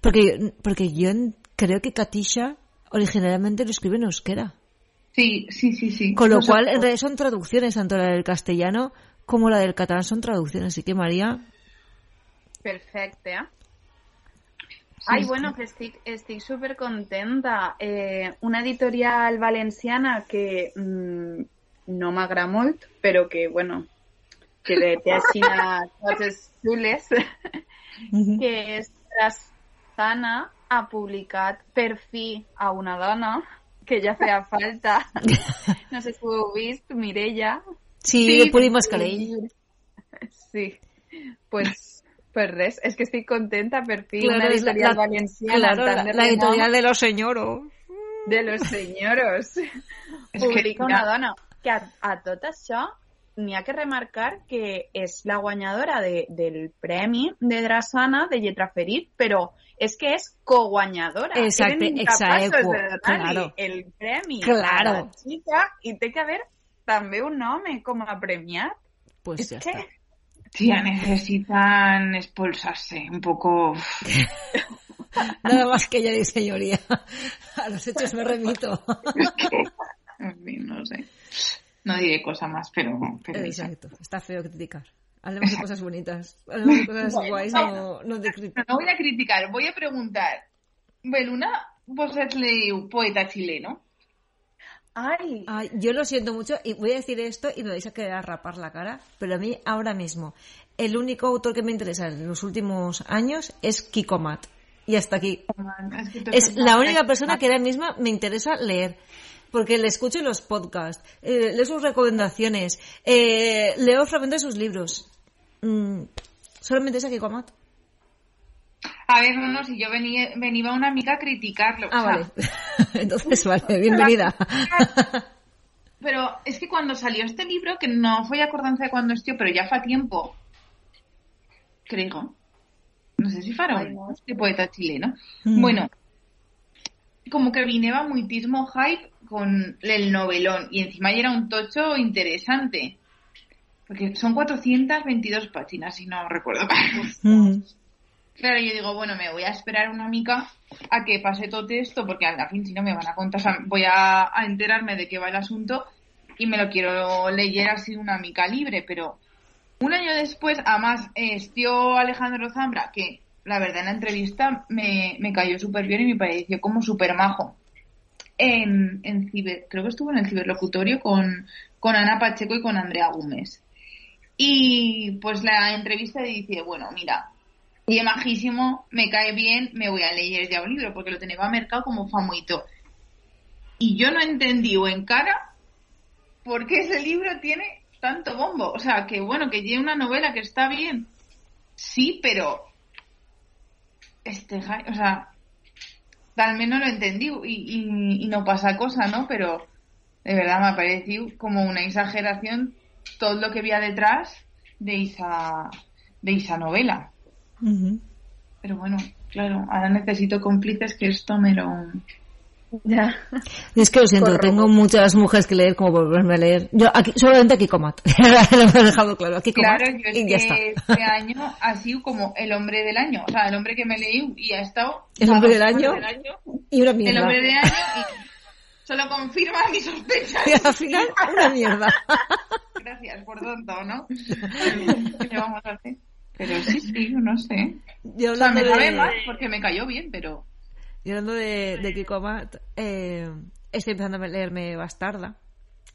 Speaker 4: porque, porque yo creo que Katisha originalmente lo escribe en euskera.
Speaker 5: Sí, sí, sí, sí.
Speaker 4: Con lo
Speaker 5: No sé-
Speaker 4: cual, en realidad son traducciones, tanto la del castellano como la del catalán son traducciones. Así que María,
Speaker 3: Perfecte. Ai, bueno, que estic super contenta. Eh, una editorial valenciana que mm, no m'agrada molt, però que, bueno, que té té així coses xules, que és Trastana ha publicat per fi a una dona, que ja feia falta. No sé si ho heu vist, Mireia.
Speaker 4: sí,
Speaker 5: Sí,
Speaker 4: de Puri Mascarell.
Speaker 3: Sí, pues, pues res, es que estoy contenta per fi,
Speaker 4: Claro,
Speaker 3: una editorial
Speaker 4: la-
Speaker 3: valenciana
Speaker 4: Claro,
Speaker 3: tan
Speaker 4: la, editorial de los señoros.
Speaker 3: de los señoros.
Speaker 5: Que,
Speaker 3: Publica una dona. Que a, a tot això ha que remarcar que és la guanyadora de, del premi de Drassana de Lletra Ferit, però és que incapaços
Speaker 4: exacte,
Speaker 3: de donar-li
Speaker 4: claro.
Speaker 3: el premi
Speaker 4: Claro.
Speaker 3: a la xica i té que haver també un home com a premiat.
Speaker 4: Pues
Speaker 3: És
Speaker 4: ya
Speaker 3: que
Speaker 4: está.
Speaker 5: tía, necesitan expulsarse un poco.
Speaker 4: Nada más que ella de señoría. A los hechos me remito.
Speaker 5: En fin, no sé. No diré cosa más, pero. pero
Speaker 4: Exacto. Está feo criticar. Hablemos de cosas bonitas. Hablemos de cosas
Speaker 5: Bueno,
Speaker 4: guays, no, no de criticar.
Speaker 5: No voy a criticar, voy a preguntar. Beluna, vos ets leu poeta chileno?
Speaker 4: Ay, yo lo siento mucho y voy a decir esto y me vais a querer rapar la cara, pero a mí ahora mismo el único autor que me interesa en los últimos años es Kiko Mat. Y hasta aquí.
Speaker 5: Es, que
Speaker 4: Es la única persona que ahora misma me interesa leer. Porque le escucho en los podcasts, eh, leo sus recomendaciones, eh, leo fragmentos de sus libros. Mm, solamente es Kiko Mat.
Speaker 5: A ver, no, no, si yo venía, venía una amiga a criticarlo. o
Speaker 4: Ah,
Speaker 5: sea,
Speaker 4: vale. Entonces, vale, bienvenida.
Speaker 5: Pero es que cuando salió este libro, que no fue acordanza de cuando estuvo, pero ya fue a tiempo, creo, no sé si Faraón, este poeta chileno.
Speaker 4: Mm.
Speaker 5: Bueno, como que vineba muitísimo hype con el novelón y encima ya era un tocho interesante. Porque son 422 páginas, si no recuerdo mal. Claro, yo digo, bueno, me voy a esperar una mica a que pase todo esto, porque al fin si no me van a contar, o sea, voy a, a enterarme de qué va el asunto y me lo quiero leer así una mica libre, pero un año después, además, eh, estío Alejandro Zambra, que la verdad en la entrevista me, me cayó súper bien y me pareció como súper majo. En, ciber, creo que estuvo en el ciberlocutorio con, con Ana Pacheco y con Andrea Gómez. Y pues la entrevista dice, bueno, mira, es majísimo, me cae bien, me voy a leer ya un libro, porque lo tenía mercado como famoito. Y yo no entendí o en cara por qué ese libro tiene tanto bombo. O sea, que bueno, que tiene una novela que está bien. Sí, pero este, o sea, tal vez no lo entendí y, y, y no pasa cosa, ¿no? Pero de verdad me ha parecido como una exageración todo lo que había detrás de esa, de esa novela. Pero bueno, claro, ahora necesito cómplices que esto me lo...
Speaker 3: Ya.
Speaker 4: Es que lo siento, tengo muchas mujeres que leer como volverme a leer. Yo aquí, solamente aquí Comat. lo he dejado claro, aquí Comat.
Speaker 5: Claro, yo es
Speaker 4: y ya está.
Speaker 5: que este año ha sido como el hombre del año. O sea, el hombre que me leí y ha estado...
Speaker 4: El hombre del año y una
Speaker 5: El
Speaker 4: mierda.
Speaker 5: hombre del año y solo confirma mis sospechas.
Speaker 4: Y al final, una mierda.
Speaker 5: Gracias por tonto, ¿no? ¿Qué vamos a hacer? Pero sí, sí, no sé.
Speaker 4: Yo
Speaker 5: O sea, me sabe mal porque me cayó bien, pero...
Speaker 4: yo hablando de, de Kiko Amat, eh, estoy empezando a leerme Bastarda,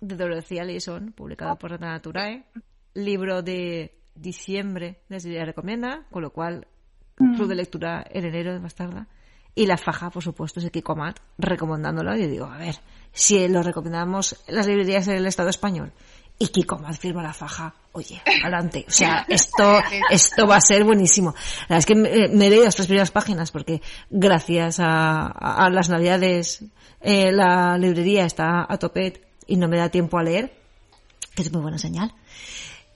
Speaker 4: de Dorothea Lison, publicado por Rata Naturae. Libro de diciembre, desde ya recomienda, con lo cual, club de lectura en enero de Bastarda. Y la faja, por supuesto, es de Kiko Amat, recomendándolo. Yo digo, a ver, si lo recomendamos en las librerías del Estado español y Kiko Amat firma la faja, oye, adelante. O sea, esto, esto va a ser buenísimo. La verdad es que me, me he leído las tres primeras páginas porque gracias a, las navidades eh, la librería está a tope y no me da tiempo a leer, que es muy buena señal.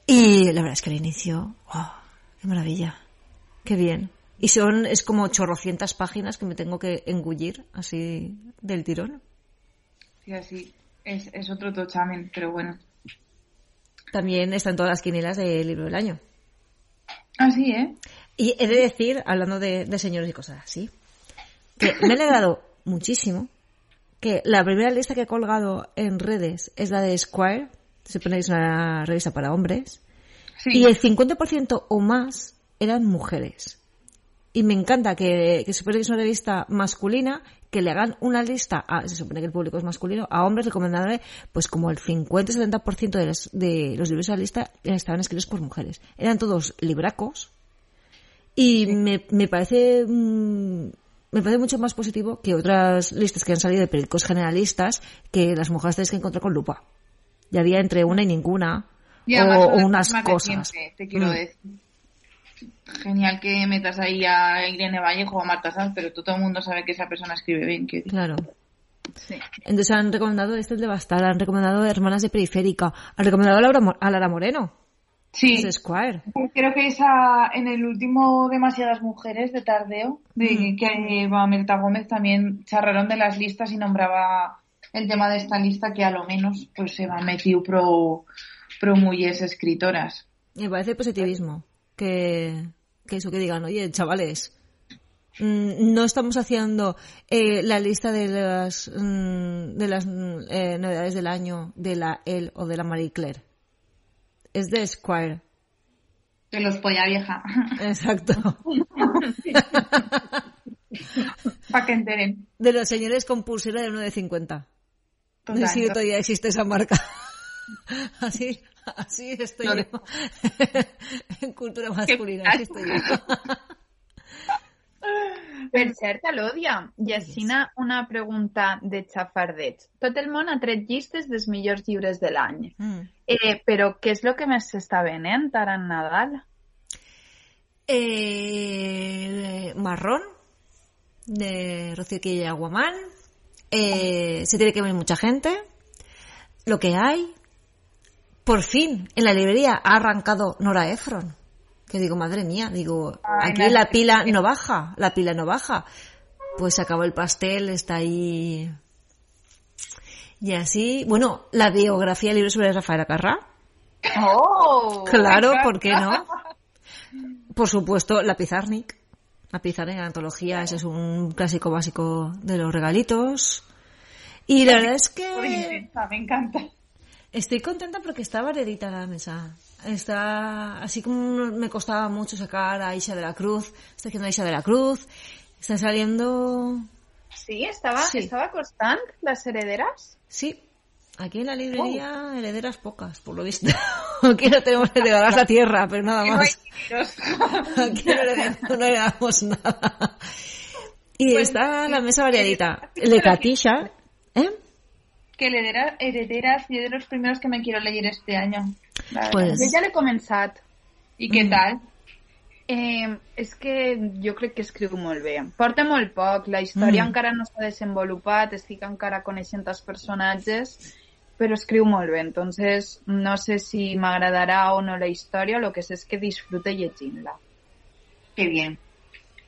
Speaker 4: Y la verdad es que el inicio, ¡oh, qué maravilla, qué bien. Y son, es como chorrocientas páginas que me tengo que engullir así del tirón.
Speaker 5: Sí, así. Es, es otro tochamen, pero bueno.
Speaker 4: También están todas las quinielas del libro del año.
Speaker 5: Así, ¿eh?
Speaker 4: Y he de decir, hablando de, de señores y cosas así, que me he alegrado muchísimo que la primera lista que he colgado en redes es la de Squire, se pone que es una revista para hombres,
Speaker 5: Sí.
Speaker 4: y el 50% o más eran mujeres. Y me encanta que, que se supone que es una revista masculina, que le hagan una lista, a, se supone que el público es masculino, a hombres recomendándole, pues como el 50-70% de los, de los libros de la lista estaban escritos por mujeres. Eran todos libracos, y me, me parece mm, me parece mucho más positivo que otras listas que han salido de periódicos generalistas que las mujeres tenéis que encontrar con lupa. Ya había entre una y ninguna
Speaker 5: Y
Speaker 4: o, unas cosas.
Speaker 5: siempre, te quiero
Speaker 4: Mm.
Speaker 5: decir. Genial que metas ahí a Irene Vallejo o a Marta Sanz, pero todo el mundo sabe que esa persona escribe bien. Que...
Speaker 4: Claro.
Speaker 5: Sí.
Speaker 4: Entonces han recomendado este el de Bastar, han recomendado Hermanas de Periférica, han recomendado a, Laura Mo- a Lara Moreno,
Speaker 5: Sí.
Speaker 4: es Squire.
Speaker 5: Creo que esa, en el último Demasiadas Mujeres de Tardeo, de que va Mirta Gómez, también charraron de las listas y nombraba el tema de esta lista que a lo menos pues se va metido pro, pro mujeres escritoras.
Speaker 4: Me parece positivismo que, que eso que digan, oye, chavales, mm, no estamos haciendo eh, la lista de las mm, de las mm, eh, novedades del año de la El o de la Marie Claire. Es de Squire.
Speaker 5: De los polla vieja.
Speaker 4: Exacto.
Speaker 5: Para que enteren.
Speaker 4: De los señores con pulsera de 9.50. No sé
Speaker 5: Total,
Speaker 4: si todavía existe esa marca. Así, así estoy
Speaker 5: No,
Speaker 4: yo. en cultura masculina, así estoy yo.
Speaker 3: Per cert, Alòdia, Jacina, una pregunta de xafardets. Tot el món ha tret llistes dels millors llibres de l'any.
Speaker 4: Mm.
Speaker 3: Eh, però què és el que més s'està venent ara en Nadal?
Speaker 4: Eh, marrón de Rocío Quilla y Aguaman. Eh, se tiene que ver mucha gente. Lo que hay. Por fin, en la librería ha arrancado Nora Ephron. Que digo, madre mía, digo,
Speaker 5: Ay,
Speaker 4: aquí la pila no baja, la pila no baja. Pues se acabó el pastel, está ahí. Y así, bueno, la biografía del libro sobre Rafael Acarrá.
Speaker 5: ¡Oh!
Speaker 4: Claro, ¿por qué no? Por supuesto, la Pizarnik. La Pizarnik en antología, ese es un clásico básico de los regalitos. Y la verdad es que
Speaker 5: me encanta.
Speaker 4: Estoy contenta porque está variadita la mesa. Está, así como me costaba mucho sacar a Isha de la Cruz, está haciendo a Isha de la Cruz, está saliendo,
Speaker 3: Sí, estaba,
Speaker 4: Sí.
Speaker 3: estaba constant, las herederas.
Speaker 4: sí, aquí en la librería herederas pocas, por lo visto. Aquí no tenemos heredadas la tierra, pero nada
Speaker 5: Que
Speaker 4: más. Aquí no no heredamos nada. Y
Speaker 5: Pues,
Speaker 4: está la mesa variadita. El de Katisha, ¿eh?
Speaker 5: Que heredera, herederas y es de los primeros que me quiero leer este año.
Speaker 4: Pues-
Speaker 3: Jo ja l'he començat.
Speaker 5: ¿Y qué
Speaker 4: Mm.
Speaker 5: tal?
Speaker 3: Eh, és que jo crec que escriu molt bé. Porta molt poc, la història
Speaker 4: Mm.
Speaker 3: encara no s'ha desenvolupat, estic encara coneixent els personatges, però escriu molt bé. Entonces, no sé si m'agradarà o no la història, lo que sé és que disfrute llegint-la.
Speaker 5: Qué bien.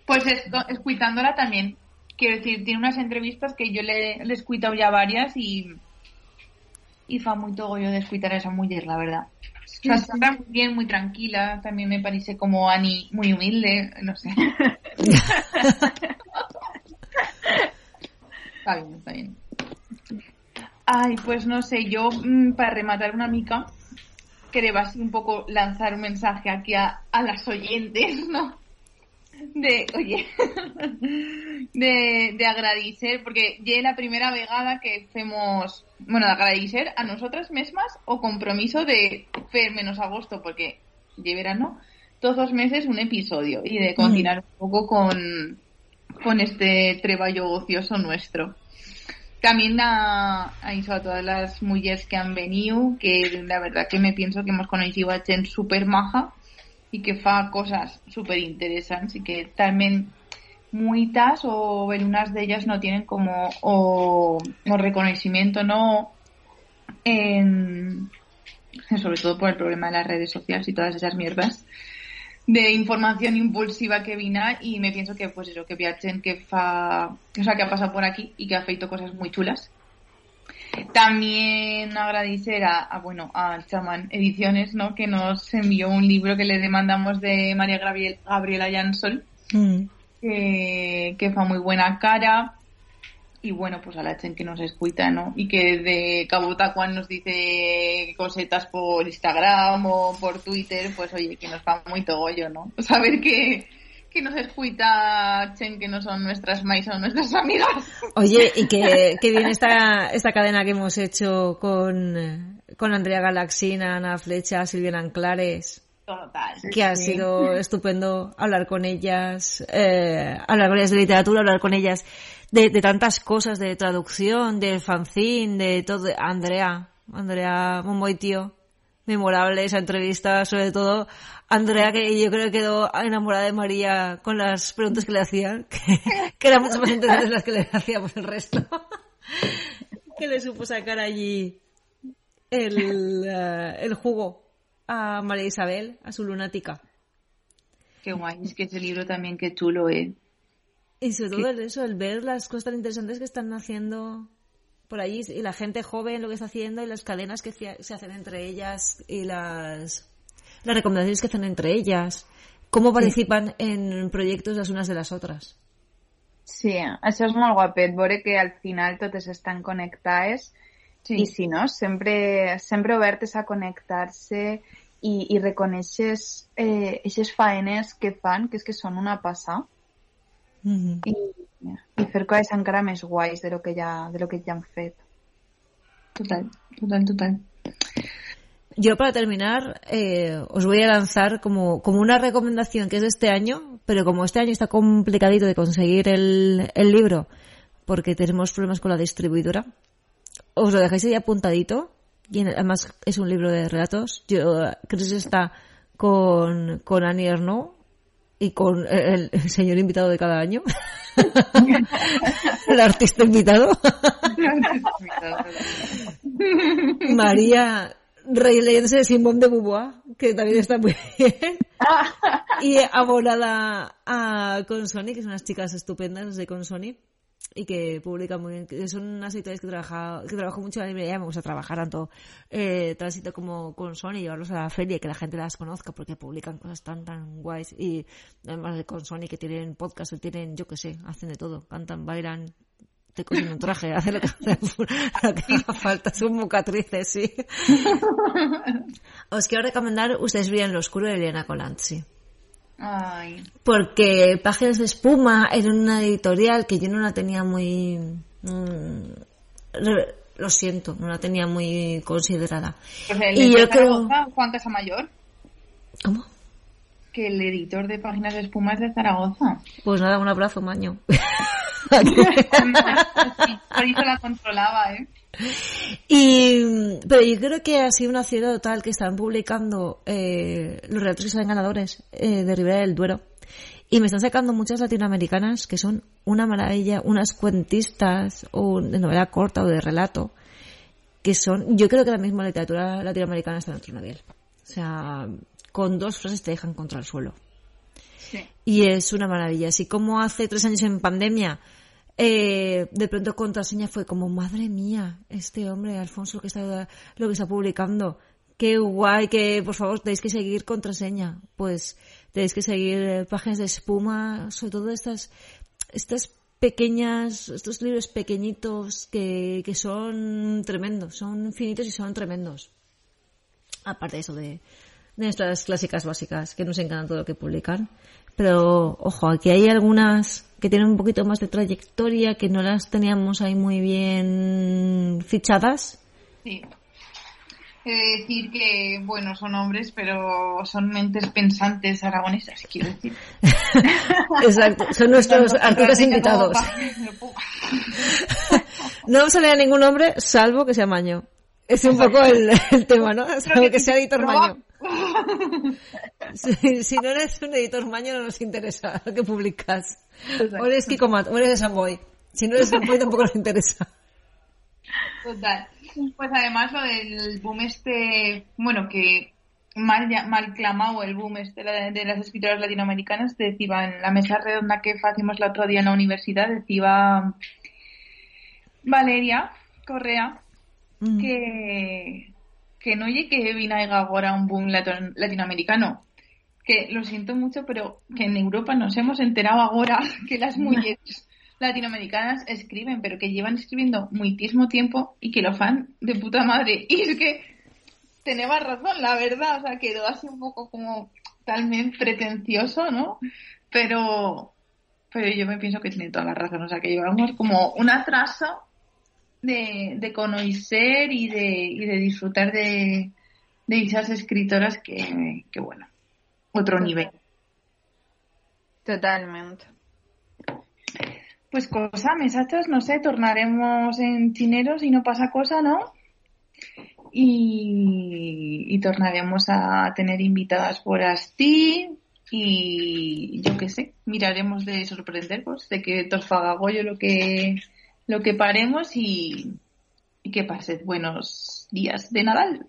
Speaker 5: Pues esto, escuchándola también. Quiero decir, tiene unas entrevistas que yo le, le he escuchado ya varias y, y fa muy yo de escuchar a esa mujer, la verdad. O sea, está muy bien, muy tranquila. También me parece como Annie muy humilde, no sé. está bien, está bien. Ay, pues no sé, yo mm, para rematar una mica, quería así un poco lanzar un mensaje aquí a, a las oyentes, ¿no? De, oye, de, de agradecer, porque ya la primera vegada que hacemos, bueno, de agradecer a nosotras mismas o compromiso de hacer menos agosto, porque ya verano, todos los meses un episodio y de continuar un poco con, con este treballo ocioso nuestro. También a, a eso, a todas las mujeres que han venido, que la verdad que me pienso que hemos conocido a gente súper maja y que fa cosas súper interesantes y que también muitas o algunas de ellas no tienen como o, o reconocimiento, ¿no? En, sobre todo por el problema de las redes sociales y todas esas mierdas de información impulsiva que vina y me pienso que pues eso que viajen que fa o sea que ha pasado por aquí y que ha feito cosas muy chulas también agradecer a, a, bueno a Chaman Ediciones no que nos envió un libro que le demandamos de María Gabriel, Gabriela Jansol
Speaker 4: Mm.
Speaker 5: que, que fa muy buena cara. Y bueno pues a la gente que nos escucha no y que de Cabota Juan nos dice cosetas por Instagram o por Twitter pues oye que nos fa muy togollo no saber que que nos escucha Chen que no son nuestras mais son nuestras amigas.
Speaker 4: Oye, y que, que bien esta, esta cadena que hemos hecho con, con Andrea Galaxina, Ana Flecha, Silvia Anclares,
Speaker 5: total.
Speaker 4: Que ha sido estupendo hablar con ellas, eh, hablar con ellas de literatura, hablar con ellas de, de tantas cosas, de traducción, de fanzine, de todo. Andrea, Andrea, muy tío, memorable esa entrevista, sobre todo Andrea, que yo creo que quedó enamorada de María con las preguntas que le hacían, que, que eran mucho más interesantes las que le hacíamos el resto. que le supo sacar allí el, eh, el jugo a María Isabel, a su lunática.
Speaker 5: qué guay es que ese libro también qué chulo eh
Speaker 4: Y sobre todo el eso, el ver las cosas tan interesantes que están haciendo por allí y la gente joven lo que está haciendo y las cadenas que se hacen entre ellas y las, las recomendaciones que hacen entre ellas. Cómo participan en proyectos las unas de las otras.
Speaker 3: Sí, això és molt guapet, veure que al final totes estan connectades
Speaker 5: sí.
Speaker 3: i si no, sempre, sempre obertes a connectar-se i, i reconeixes eh, aquestes faenes que fan, que és que són una passa, i, i fer coses encara més guais de lo que ja, de lo que ja han fet.
Speaker 5: total total total
Speaker 4: Yo para terminar eh, os voy a lanzar como, como una recomendación que es de este año, pero como este año está complicadito de conseguir el, el libro porque tenemos problemas con la distribuidora, os lo dejáis ahí apuntadito y en- además es un libro de relatos. Yo creo que está con, con Annie Ernaux y con el, el señor invitado de cada año, el artista invitado. María releyéndose de Simón de Beauvoir, que también está muy bien. y abonada a Consoni, que son unas chicas estupendas de Consoni y que publican muy bien, que son unas editoriales que trabajo, que trabajo mucho en la librería, me gusta trabajar tanto eh, tránsito como con Sony, llevarlos a la feria y que la gente las conozca porque publican cosas tan tan guays y además de con Sony que tienen podcast, tienen, yo que sé, hacen de todo, cantan, bailan, te cosen un traje, hacen lo que, lo que haga falta, son mucatrices, sí. Os quiero recomendar Ustedes brillan lo oscuro de Eliana Colanzi.
Speaker 5: Ay.
Speaker 4: Porque Páginas de Espuma era una editorial que yo no la tenía muy... mm, lo siento, no la tenía muy considerada.
Speaker 5: Pues el
Speaker 4: Y yo creo...
Speaker 5: Zaragoza, Juan Casamayor,
Speaker 4: ¿Cómo?
Speaker 5: que el editor de Páginas de Espuma es de Zaragoza.
Speaker 4: Pues nada, un abrazo, maño.
Speaker 5: Por eso la controlaba, ¿eh?
Speaker 4: Y, pero yo creo que ha sido una ciudad total que están publicando eh, los relatos que salen ganadores eh, de Ribera del Duero. Y me están sacando muchas latinoamericanas que son una maravilla, unas cuentistas o de novela corta o de relato, que son, yo creo que la misma literatura latinoamericana está en otro nivel. O sea, con dos frases te dejan contra el suelo. Y es una maravilla. Así como hace tres años en pandemia, eh, de pronto contraseña fue como, madre mía, este hombre, Alfonso, que está, lo que está publicando. Qué guay, que por favor tenéis que seguir contraseña. Pues tenéis que seguir eh, páginas de espuma, sobre todo estas, estas pequeñas, estos libros pequeñitos que, que son tremendos, son infinitos y son tremendos. Aparte de eso de, de nuestras clásicas básicas, que nos encanta todo lo que publican. Pero, ojo, aquí hay algunas que tienen un poquito más de trayectoria, que no las teníamos ahí muy bien fichadas.
Speaker 5: Sí. He de decir que, bueno, son hombres, pero son mentes pensantes aragonesas, quiero decir.
Speaker 4: Exacto, son nuestros artistas invitados. No vamos a leer a ningún hombre, salvo que sea Maño. Es un poco el, el tema, ¿no? Salvo que sea editor Maño. Si, si no eres un editor Maño, no nos interesa lo que publicas. O eres Kiko Mat, o eres Samboy. Si no eres Samboy, tampoco nos interesa.
Speaker 5: Total. Pues además lo del boom este, bueno, que mal, ya- mal clamado el boom este de, las escritoras latinoamericanas, decía en la mesa redonda que hacíamos el otro día en la universidad, decía Valeria Correa
Speaker 4: Mm.
Speaker 5: que, que no oye que vinaiga ahora un boom latinoamericano. Que lo siento mucho, pero que en Europa nos hemos enterado ahora que las mujeres latinoamericanas escriben, pero que llevan escribiendo muchísimo tiempo y que lo fan de puta madre. Y es que tenemos razón, la verdad, o sea, quedó así un poco como talmente pretencioso, ¿no? Pero, pero yo me pienso que tiene toda la razón, o sea, que llevamos como un atraso de, de conocer y de, y de disfrutar de, de esas escritoras que, que, bueno, otro nivel.
Speaker 3: Totalmente.
Speaker 5: Pues cosa, mesachos, no sé, tornaremos en chineros y no pasa cosa, ¿no? Y, y tornaremos a tener invitadas por Asti y yo qué sé, miraremos de sorprenderos, de que faga lo que, lo que paremos y, y que pased buenos días de Nadal.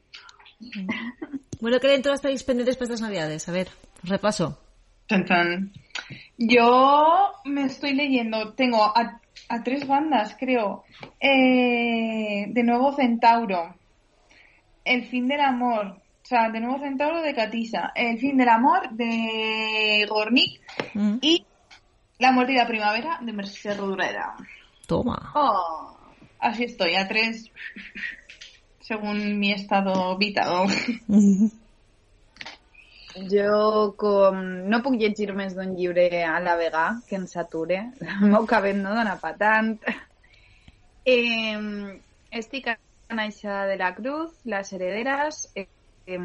Speaker 4: Bueno, ¿qué dentro estáis pendientes para estas navidades? A ver, repaso.
Speaker 5: Tan, tan. Yo me estoy leyendo, tengo a, a tres bandas, creo. Eh, de nuevo Centauro, El fin del amor, o sea, de nuevo Centauro de Catisa, El fin del amor de Gornick
Speaker 4: Mm.
Speaker 5: y La mordida primavera de Mercedes Rodureda.
Speaker 4: Toma.
Speaker 5: Oh, así estoy, a tres, según mi estado vital.
Speaker 3: Jo, com no puc llegir més d'un llibre a la vegà que em sature, el meu cabell no dona pa tant. Eh, estic a Naixa de la Cruz, Les Herederas, eh, eh,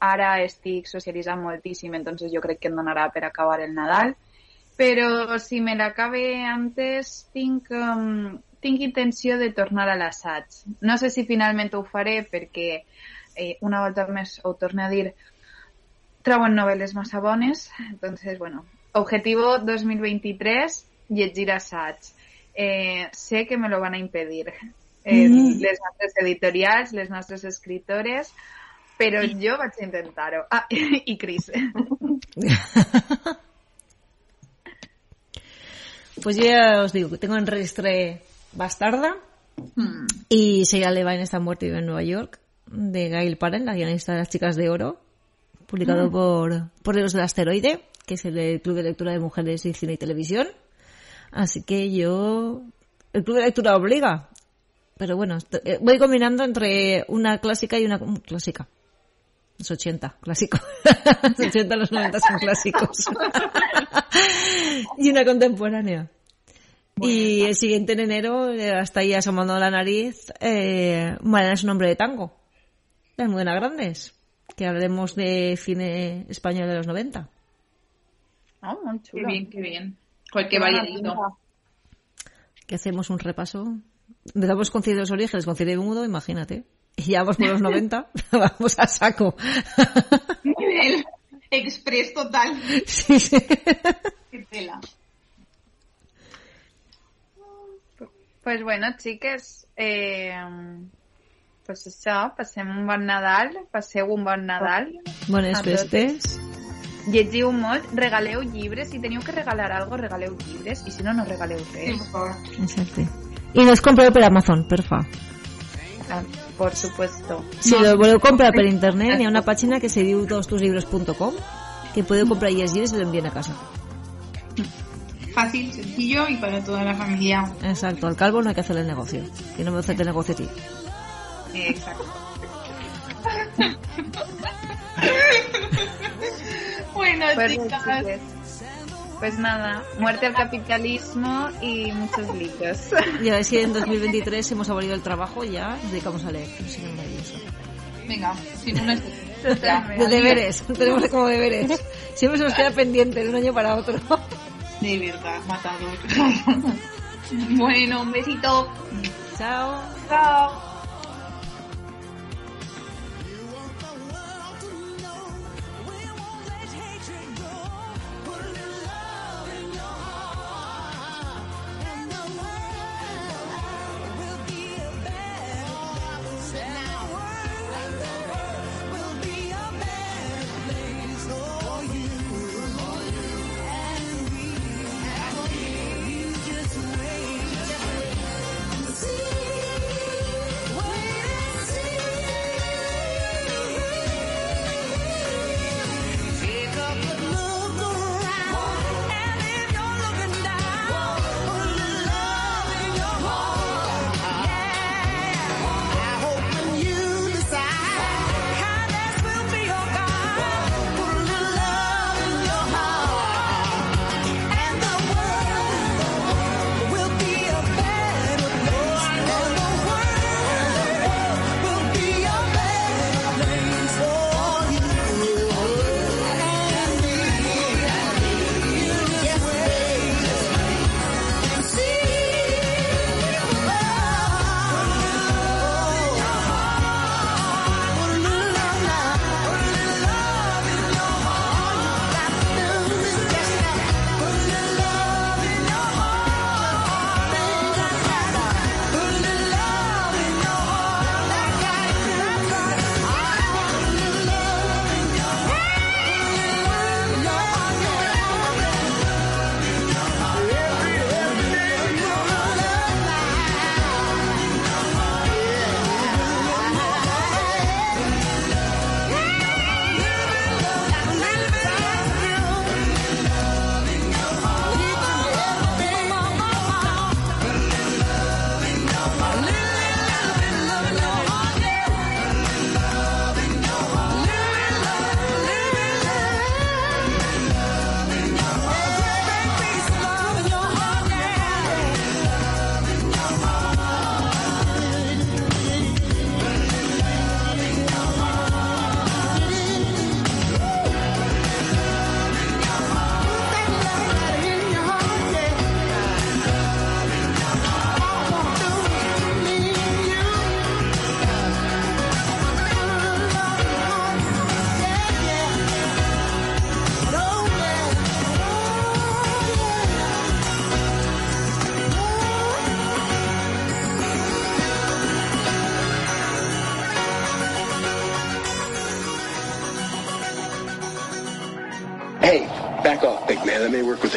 Speaker 3: ara estic socialitzant moltíssim, entonces jo crec que em donarà per acabar el Nadal, però si me l'acabe antes tinc, um, tinc intenció de tornar a l'assaig. No sé si finalment ho faré perquè eh, una volta més ho torno a dir troben novel·les massa bones. Entonces, bueno, objetivo 2023, llegir assaig. Eh, sé que me lo van a impedir. Eh,
Speaker 4: Mm.
Speaker 3: Les nostres editorials, les nostres escritores, Però jo vaig intentar-ho. Ah, i Cris.
Speaker 4: Pues yo ya os digo que tengo en registre Bastarda
Speaker 5: Hmm.
Speaker 4: y Sheila Levine está muerto y vive en Nueva York de Gail Paren, la guionista de Las Chicas de Oro, publicado por, por Los del Asteroide, que es el club de lectura de mujeres y cine y televisión. Así que yo, el club de lectura obliga. Pero bueno, eh, voy combinando entre una clásica y una mm, clásica. Los 80, clásico. Los 80 los 90 son clásicos. y una contemporánea. y el siguiente en enero, eh, hasta ahí asomando la nariz, eh, Mariana es un hombre de tango. De Almudena Grandes. Que hablaremos de cine español de los 90.
Speaker 3: Oh, molt
Speaker 5: Qué bien, qué bien. Cualquier variadito.
Speaker 4: Que hacemos un repaso. Empezamos con Cine de los Orígenes, con Cine Mudo, imagínate. Y ya vamos por los 90, vamos a saco.
Speaker 5: Express total.
Speaker 4: sí, sí.
Speaker 5: Qué tela.
Speaker 3: Pues bueno, xiques, eh, pues això, passem un bon Nadal, passeu un bon Nadal,
Speaker 4: Bones festes.
Speaker 3: llegiu molt, regaleu llibres, si teniu que regalar algo, regaleu llibres, i si no, no regaleu
Speaker 5: Sí,
Speaker 3: res.
Speaker 5: por favor.
Speaker 4: Exacte. I no es compreu per Amazon, porfa.
Speaker 3: Ah, por supuesto.
Speaker 4: Si lo voleu comprar per internet, hi ha una pàgina que se diu tostuslibros.com que podeu comprar allí els llibres i l'envien a casa.
Speaker 5: Fácil, sencillo y para toda la familia.
Speaker 4: Exacto, al calvo no hay que hacerle el negocio. Que no me hace el negocio a ti.
Speaker 5: Exacto. bueno, chicas.
Speaker 3: Pues nada, muerte al capitalismo y muchos libros.
Speaker 4: Y a ver si en 2023 hemos abolido el trabajo y ya nos dedicamos a leer. sería maravilloso.
Speaker 5: Venga, sin un
Speaker 3: Totalmente.
Speaker 4: De deberes, tenemos como deberes. Siempre se nos queda pendiente de un año para otro.
Speaker 5: De verdad, matador. bueno, un besito.
Speaker 4: Chao.
Speaker 5: Chao.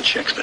Speaker 6: Chicks,